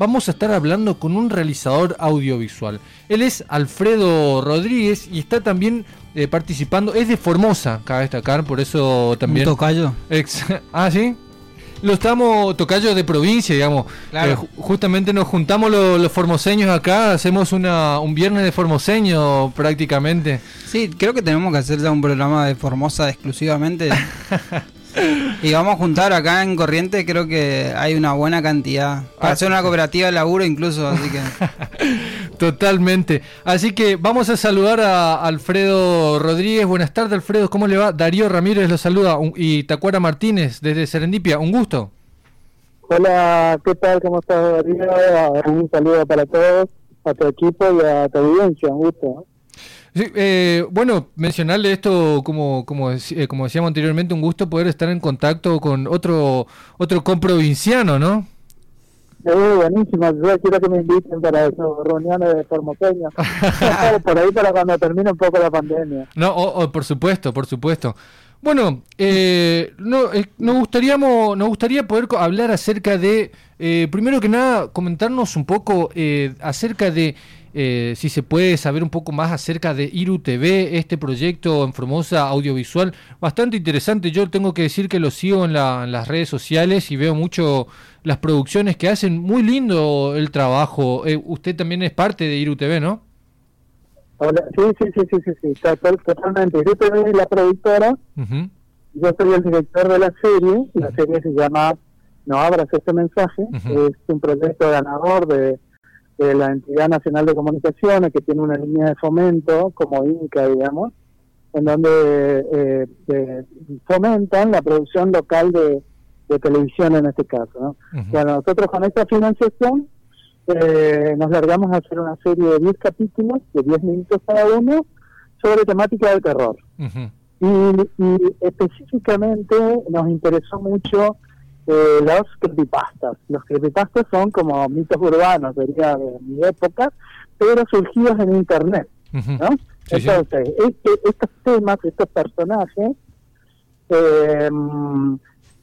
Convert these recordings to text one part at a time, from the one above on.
vamos a estar hablando con un realizador audiovisual. Él es Alfredo Rodríguez y está también eh, participando, es de Formosa, cabe destacar, por eso también... ¿Un tocayo? ah, ¿sí? Lo estamos tocayo de provincia, digamos. Eh, justamente nos juntamos los, formoseños acá, hacemos una, un viernes de formoseño prácticamente. Sí, creo que tenemos que hacer ya un programa de Formosa exclusivamente. y vamos a juntar acá en Corriente, creo que hay una buena cantidad. Para hacer una cooperativa de laburo incluso, así que... Totalmente. Así que vamos a saludar a Alfredo Rodríguez. Buenas tardes, Alfredo. ¿Cómo le va? Darío Ramírez lo saluda. Y Tacuara Martínez desde Serendipia. Un gusto. Hola, ¿qué tal? ¿Cómo estás, Darío? Un saludo para todos, a tu equipo y a tu audiencia. Un gusto. Eh, bueno, mencionarle esto como, como, eh, como decíamos anteriormente, un gusto poder estar en contacto con otro otro comprovinciano, ¿no? Sí, buenísimo. Yo quiero que me inviten para esas reuniones de formoseños. por ahí para cuando termine un poco la pandemia. No, por supuesto, por supuesto. Bueno, eh, no, eh, nos, gustaríamos, nos gustaría poder hablar acerca de, eh, primero que nada, comentarnos un poco eh, acerca de eh, si se puede saber un poco más acerca de Iru TV, este proyecto en Formosa audiovisual, bastante interesante. Yo tengo que decir que lo sigo en, las redes sociales y veo mucho las producciones que hacen. Muy lindo el trabajo. Eh, usted también es parte de Iru TV, ¿no? sí, sí, sí, sí, sí, sí, totalmente. Iru TV es la productora. Yo soy el director de la serie. La serie se llama No abras este mensaje. Es un proyecto ganador de de la Entidad Nacional de Comunicaciones, que tiene una línea de fomento, como INCA, digamos, en donde eh, fomentan la producción local de, televisión en este caso. ¿no? Bueno, nosotros con esta financiación eh, nos largamos a hacer una serie de 10 capítulos, de 10 minutos cada uno, sobre temática del terror. y, y específicamente nos interesó mucho eh, los creepypastas. Los creepypastas son como mitos urbanos, sería de mi época, pero surgidos en Internet. ¿no? Entonces, este, estos temas, estos personajes, eh,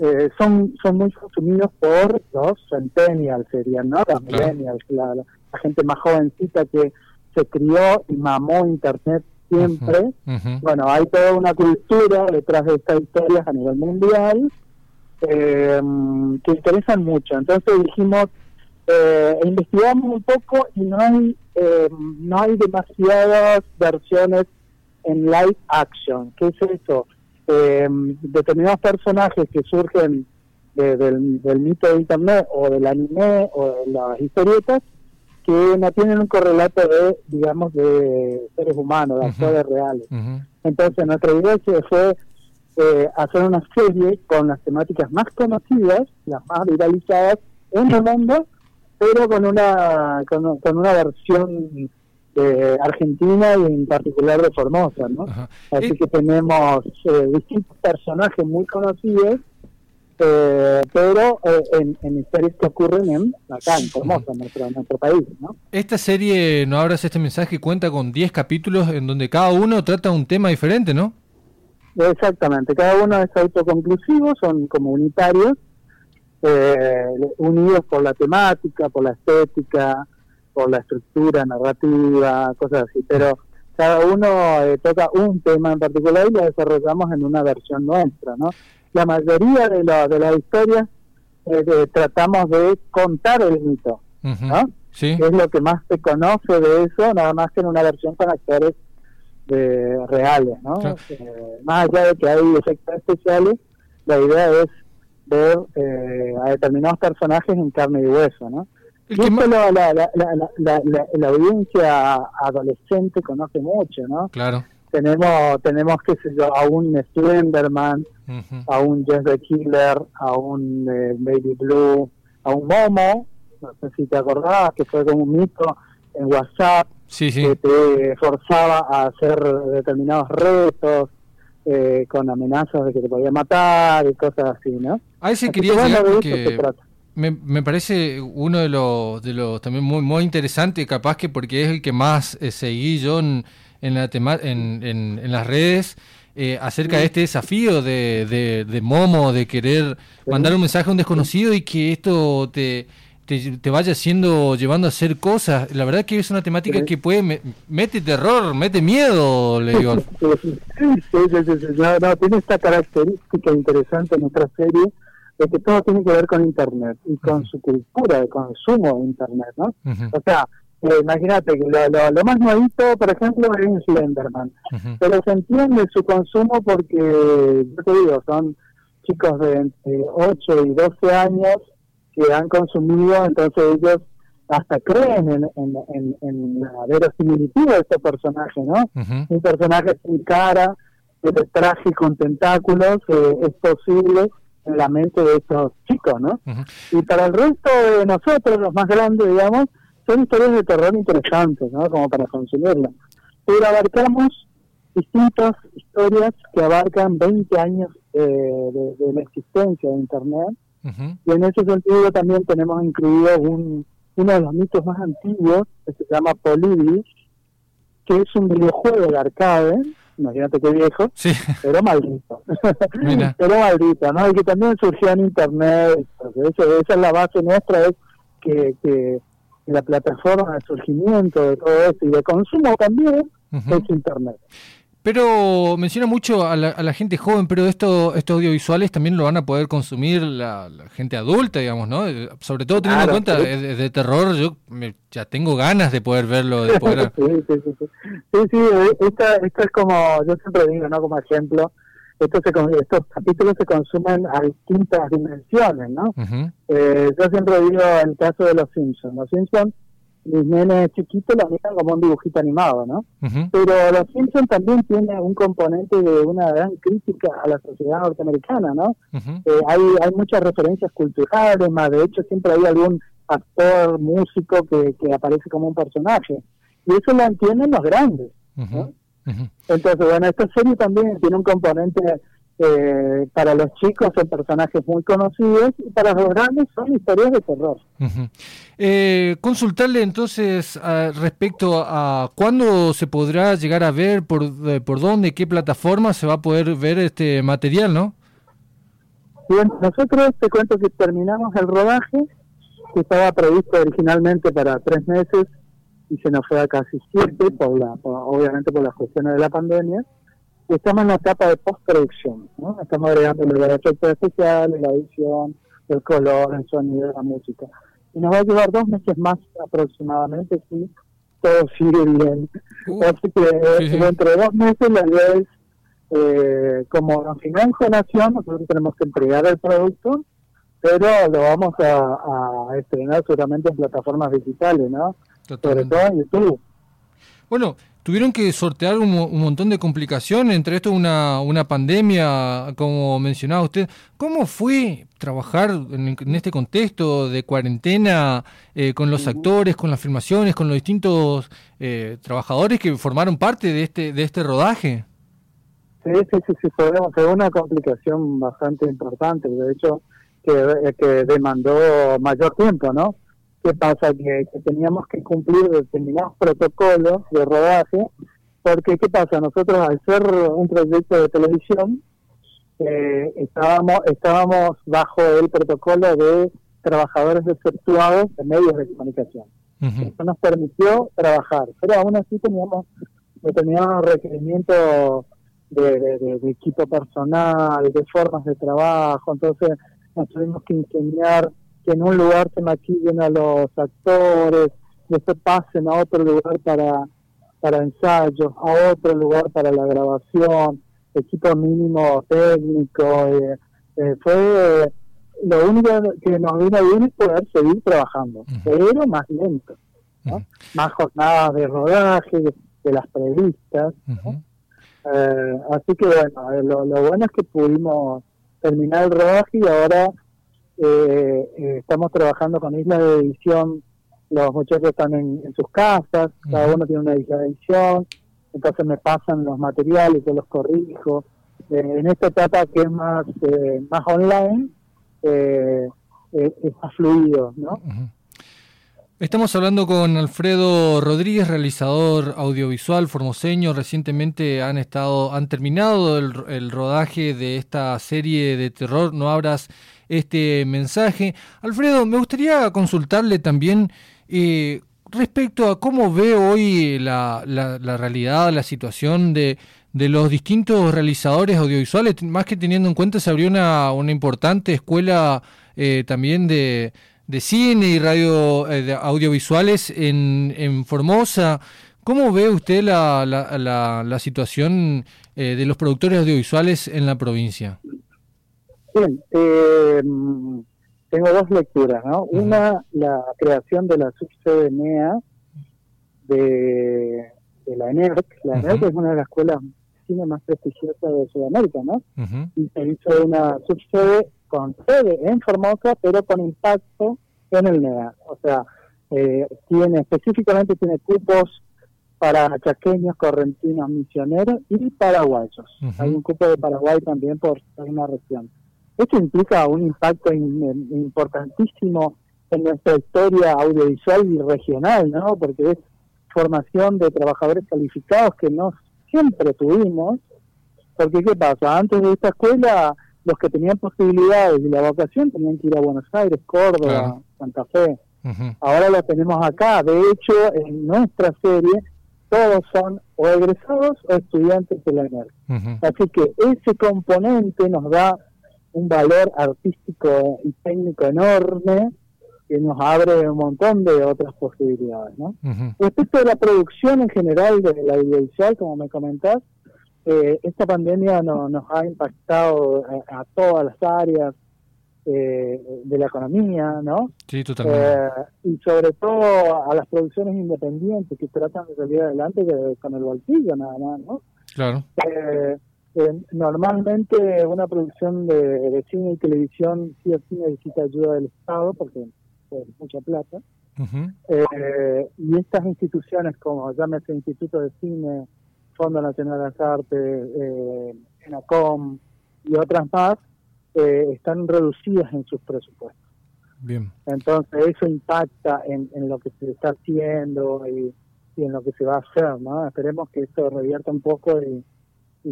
eh, son, son muy consumidos por los centennials, serían, ¿no? Los millennials, la, gente más jovencita que se crió y mamó Internet siempre. Bueno, hay toda una cultura detrás de estas historias a nivel mundial eh, que interesan mucho. Entonces dijimos, eh, investigamos un poco y no hay, eh, no hay demasiadas versiones en live action. ¿Qué es eso? Eh, determinados personajes que surgen del, mito de Internet o del anime o de las historietas que no tienen un correlato de, digamos, de seres humanos, de actores reales. Entonces nuestra idea fue eh, hacer una serie con las temáticas más conocidas, las más viralizadas en el mundo, pero con una con, una versión eh, argentina y en particular de Formosa, ¿no? Así que tenemos eh, distintos personajes muy conocidos, eh, pero en, en, historias que ocurren en acá en Formosa, en nuestro, nuestro país, ¿no? Esta serie, no abras este mensaje, cuenta con 10 capítulos en donde cada uno trata un tema diferente, ¿no? Exactamente, cada uno es autoconclusivo, son comunitarios, eh, unidos por la temática, por la estética, por la estructura narrativa, cosas así, pero cada uno eh, toca un tema en particular y lo desarrollamos en una versión nuestra, ¿no? La mayoría de, de las historias eh, tratamos de contar el mito, ¿no? ¿Sí? es lo que más se conoce de eso, nada más que en una versión con actores de reales, ¿no? Eh, más allá de que hay efectos especiales, la idea es ver eh, a determinados personajes en carne y hueso, ¿no? Y esto la, la, la, la, audiencia adolescente conoce mucho, ¿no? Claro. Tenemos, tenemos qué sé yo, a un Slenderman, a un Jeff the Killer, a un eh, Baby Blue, a un Momo, no sé si te acordabas, que fue como un mito en WhatsApp, que te forzaba a hacer determinados retos, eh, con amenazas de que te podía matar y cosas así, ¿no? Ahí sí quería decir que me, me, parece uno de los, de los también muy, muy interesante, capaz que porque es el que más eh, seguí yo en, en, la en, en, las redes, eh, acerca de este desafío de, de, de Momo, de querer mandar un mensaje a un desconocido y que esto te te, vaya haciendo, llevando a hacer cosas. La verdad que es una temática que puede, mete terror, mete miedo, le digo. Sí, no, tiene esta característica interesante en nuestra serie, de que todo tiene que ver con Internet y con su cultura de consumo de Internet, ¿no? O sea, eh, imagínate que lo, lo, más nuevito, por ejemplo, es Slenderman. Pero se entiende su consumo porque, yo te digo, son chicos de entre 8 y 12 años que han consumido, entonces ellos hasta creen en, en, en, la verosimilitud de este personaje, ¿no? Un personaje sin cara, de traje con tentáculos, eh, es posible en la mente de estos chicos, ¿no? Y para el resto de nosotros, los más grandes, digamos, son historias de terror interesantes, ¿no? Como para consumirlas. Pero abarcamos distintas historias que abarcan 20 años eh, de, la existencia de Internet. Y en ese sentido también tenemos incluido un, uno de los mitos más antiguos, que se llama Polybis, que es un videojuego de arcade, imagínate qué viejo, pero maldito. pero maldito, ¿no? Y que también surgió en Internet. Eso, esa es la base nuestra, es que, que la plataforma de surgimiento de todo eso y de consumo también es Internet. Pero menciona mucho a la, gente joven, pero esto, estos audiovisuales también lo van a poder consumir la, gente adulta, digamos, ¿no? Eh, sobre todo teniendo en cuenta de, de, terror, yo ya tengo ganas de poder verlo. De poder... sí, sí, sí, sí. sí, eh, esto es como, yo siempre digo, ¿no? Como ejemplo, esto se, estos capítulos se consumen a distintas dimensiones, ¿no? eh, yo siempre digo el caso de los Simpsons. Los Simpsons mis nenes chiquitos lo miran como un dibujito animado, ¿no? Pero Los Simpsons también tiene un componente de una gran crítica a la sociedad norteamericana, ¿no? Eh, hay, hay muchas referencias culturales, más de hecho siempre hay algún actor, músico que, que aparece como un personaje. Y eso lo entienden los grandes, ¿no? Entonces, bueno, esta serie también tiene un componente eh, para los chicos son personajes muy conocidos y para los grandes son historias de terror. eh, consultarle entonces respecto a cuándo se podrá llegar a ver, por, eh, por dónde, qué plataforma se va a poder ver este material, ¿no? Bien, nosotros te cuento que terminamos el rodaje, que estaba previsto originalmente para tres meses y se nos fue a casi siete, por la, obviamente por las cuestiones de la pandemia estamos en la etapa de postproducción, ¿no? Estamos agregando los efectos especiales, la edición, el color, el sonido, la música. Y nos va a llevar dos meses más aproximadamente si todo sigue bien. Uh, Así que dentro de dos meses la idea es, eh, como final nación, nosotros tenemos que entregar el producto, pero lo vamos a, a estrenar seguramente en plataformas digitales, ¿no? Sobre todo en YouTube. Bueno, tuvieron que sortear un, montón de complicaciones, entre esto una, una pandemia, como mencionaba usted. ¿Cómo fue trabajar en, este contexto de cuarentena eh, con los actores, con las filmaciones, con los distintos eh, trabajadores que formaron parte de este, de este rodaje? Sí, sí, sí, sí fue, una complicación bastante importante, de hecho, que, que demandó mayor tiempo, ¿no? ¿Qué pasa? Que, teníamos que cumplir determinados protocolos de rodaje, porque ¿qué pasa? Nosotros al ser un proyecto de televisión, eh, estábamos, estábamos bajo el protocolo de trabajadores efectuados de medios de comunicación. Eso nos permitió trabajar, pero aún así teníamos determinados requerimientos de, de, de, equipo personal, de formas de trabajo, entonces nos tuvimos que ingeniar que en un lugar se maquillen a los actores, después pasen a otro lugar para, para ensayos, a otro lugar para la grabación, equipo mínimo técnico. Eh, eh, fue lo único que nos vino bien es poder seguir trabajando, pero más lento, más jornadas de rodaje de las previstas. Eh, así que bueno, lo, lo bueno es que pudimos terminar el rodaje y ahora eh, estamos trabajando con islas de edición, los muchachos están en, sus casas, cada uno tiene una isla de edición, entonces me pasan los materiales, yo los corrijo. Eh, en esta etapa que es más, eh, más online, es más fluido, ¿no? Estamos hablando con Alfredo Rodríguez, realizador audiovisual formoseño. Recientemente han estado, han terminado el, el rodaje de esta serie de terror No abras este mensaje. Alfredo, me gustaría consultarle también eh, respecto a cómo ve hoy la, la, realidad, la situación de, de, los distintos realizadores audiovisuales, más que teniendo en cuenta se abrió una, una importante escuela eh, también de, de, cine y radio eh, audiovisuales en, en Formosa. ¿Cómo ve usted la, la, la, situación eh, de los productores audiovisuales en la provincia? Bien, eh, tengo dos lecturas, ¿no? Una, la creación de la subsede NEA de, la ENERC. La ENERC es una de las escuelas cine más prestigiosas de Sudamérica, ¿no? Y se hizo una subsede con sede en Formosa, pero con impacto en el NEA. O sea, eh, tiene específicamente tiene cupos para chaqueños, correntinos, misioneros y paraguayos. Hay un cupo de Paraguay también por una región. Esto implica un impacto importantísimo en nuestra historia audiovisual y regional, ¿no? Porque es formación de trabajadores calificados que no siempre tuvimos. Porque, ¿qué pasa? Antes de esta escuela, los que tenían posibilidades y la vocación tenían que ir a Buenos Aires, Córdoba, Santa Fe. Ahora lo tenemos acá. De hecho, en nuestra serie todos son o egresados o estudiantes de la ENER. Así que ese componente nos da un valor artístico y técnico enorme que nos abre un montón de otras posibilidades. ¿no? Respecto a la producción en general de la audiovisual, como me comentás, eh, esta pandemia no, nos ha impactado a todas las áreas, eh, de la economía, ¿no? Sí, totalmente. Eh, y sobre todo a las producciones independientes que tratan de salir adelante con el bolsillo nada más, ¿no? Claro. Eh, normalmente una producción de, cine y televisión sí o sí necesita ayuda del Estado porque es mucha plata. y estas instituciones como llámese Instituto de Cine, Fondo Nacional de las Artes, eh, ENACOM y otras más, eh, están reducidas en sus presupuestos. Bien. Entonces eso impacta en, lo que se está haciendo y, en lo que se va a hacer, ¿no? Esperemos que esto revierta un poco y,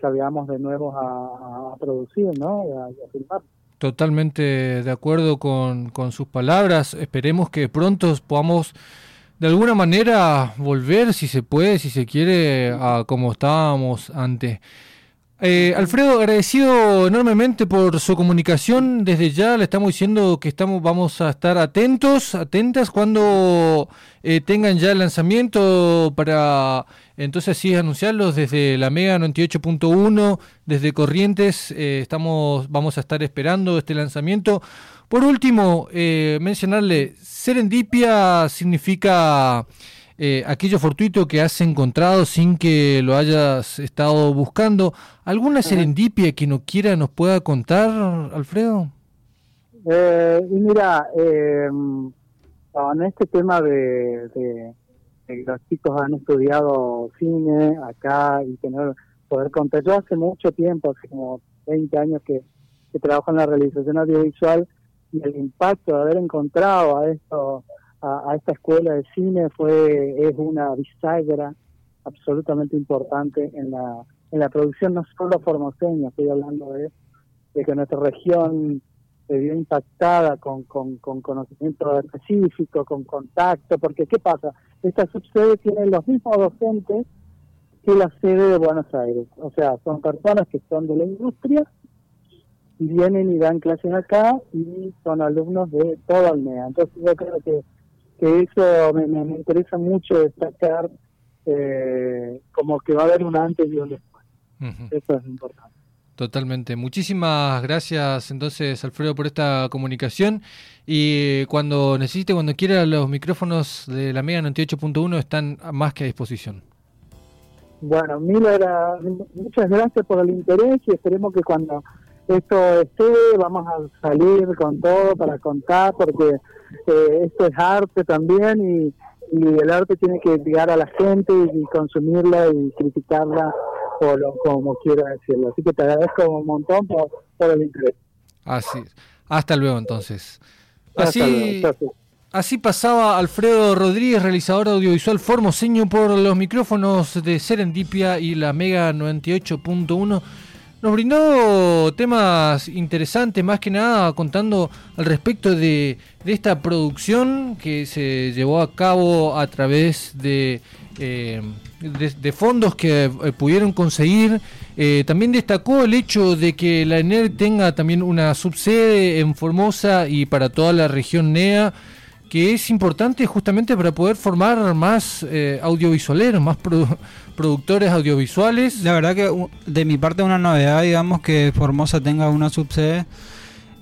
salgamos de nuevo a, producir, ¿no? Y a, filmar. Totalmente de acuerdo con, con sus palabras. Esperemos que pronto podamos de alguna manera volver, si se puede, si se quiere, a como estábamos antes. Eh, Alfredo, agradecido enormemente por su comunicación. Desde ya le estamos diciendo que estamos, vamos a estar atentos, atentas cuando eh, tengan ya el lanzamiento para entonces sí anunciarlos desde la Mega 98.1, desde Corrientes. Eh, estamos, vamos a estar esperando este lanzamiento. Por último, mencionarle, serendipia significa eh, aquello fortuito que has encontrado sin que lo hayas estado buscando. ¿Alguna serendipia que no quiera nos pueda contar, Alfredo? Eh, y mira, eh, en este tema de, que los chicos han estudiado cine acá y tener poder contar, yo hace mucho tiempo, hace como 20 años que, que trabajo en la realización audiovisual y el impacto de haber encontrado a estos a, esta escuela de cine fue es una bisagra absolutamente importante en la en la producción no solo formoseña, estoy hablando de, de que nuestra región se vio impactada con, con, con conocimiento específico, con contacto, porque ¿qué pasa? Esta subsede tiene los mismos docentes que la sede de Buenos Aires, o sea, son personas que son de la industria y vienen y dan clases acá y son alumnos de toda el MEA. Entonces yo creo que que eso me, me, interesa mucho destacar eh, como que va a haber un antes y un después. Eso es importante. Totalmente. Muchísimas gracias entonces Alfredo por esta comunicación y cuando necesite, cuando quiera, los micrófonos de la Mega 98.1 están más que a disposición. Bueno, Mila, muchas gracias por el interés y esperemos que cuando esto esté, vamos a salir con todo para contar porque eh, esto es arte también y, el arte tiene que llegar a la gente y, consumirla y criticarla o lo, como quiera decirlo. Así que te agradezco un montón por, el interés. Así, hasta luego entonces. Así, así pasaba Alfredo Rodríguez, realizador audiovisual formoseño por los micrófonos de Serendipia y la Mega 98.1. nos brindó temas interesantes, más que nada contando al respecto de, esta producción que se llevó a cabo a través de, eh, fondos que eh, pudieron conseguir. Eh, también destacó el hecho de que la ENER tenga también una subsede en Formosa y para toda la región NEA que es importante justamente para poder formar más eh, audiovisualeros, más productores audiovisuales. La verdad que de mi parte una novedad, digamos, que Formosa tenga una subsede.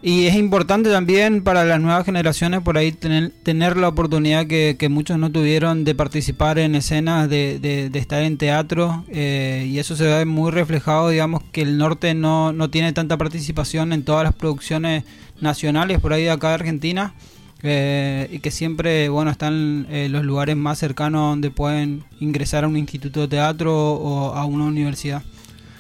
Y es importante también para las nuevas generaciones por ahí tener, tener la oportunidad que, muchos no tuvieron de participar en escenas, de, de, estar en teatro. Eh, y eso se ve muy reflejado, digamos, que el norte no, no tiene tanta participación en todas las producciones nacionales por ahí de acá de Argentina. Eh, y que siempre bueno están eh, los lugares más cercanos donde pueden ingresar a un instituto de teatro o a una universidad.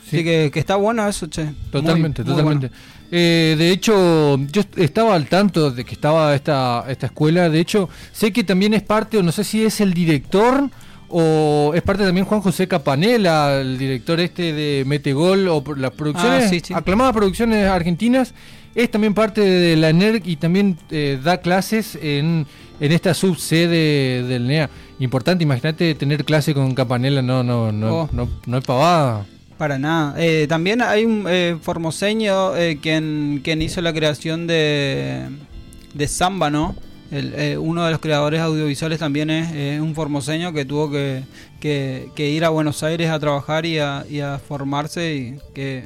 Así que, está bueno eso, che. Totalmente, totalmente. Eh, de hecho, yo estaba al tanto de que estaba esta, esta escuela. De hecho, sé que también es parte, o no sé si es el director o es parte también Juan José Capanela, el director este de Metegol o las producciones, ah, aclamadas producciones argentinas es también parte de la NERC y también eh, da clases en, en esta subsede del NEA. Importante, imagínate tener clase con Campanella, no, no, no, oh. no, no, es pavada. Para nada. Eh, también hay un eh, formoseño quien, quien hizo la creación de, de Samba, ¿no? El, uno de los creadores audiovisuales también es, un formoseño que tuvo que, que, que, ir a Buenos Aires a trabajar y a, y a formarse y que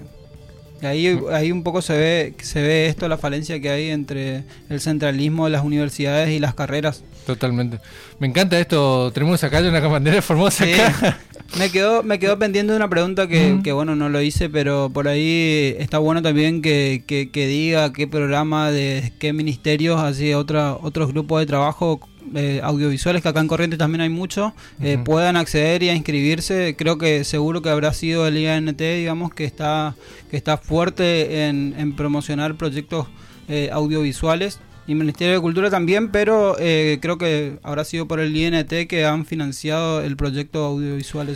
Ahí, ahí un poco se ve, se ve esto, la falencia que hay entre el centralismo de las universidades y las carreras. Totalmente. Me encanta esto, tenemos acá una bandera formosa acá. Me quedó, me quedó pendiente una pregunta que, que, bueno, no lo hice, pero por ahí está bueno también que, que, diga qué programa de qué ministerios, así otra, otros grupos de trabajo eh, audiovisuales, que acá en Corrientes también hay mucho, eh, puedan acceder y a inscribirse. Creo que seguro que habrá sido el IANT, digamos, que está, que está fuerte en, en promocionar proyectos eh, audiovisuales. Y Ministerio de Cultura también, pero creo que habrá sido por el INT que han financiado el proyecto audiovisual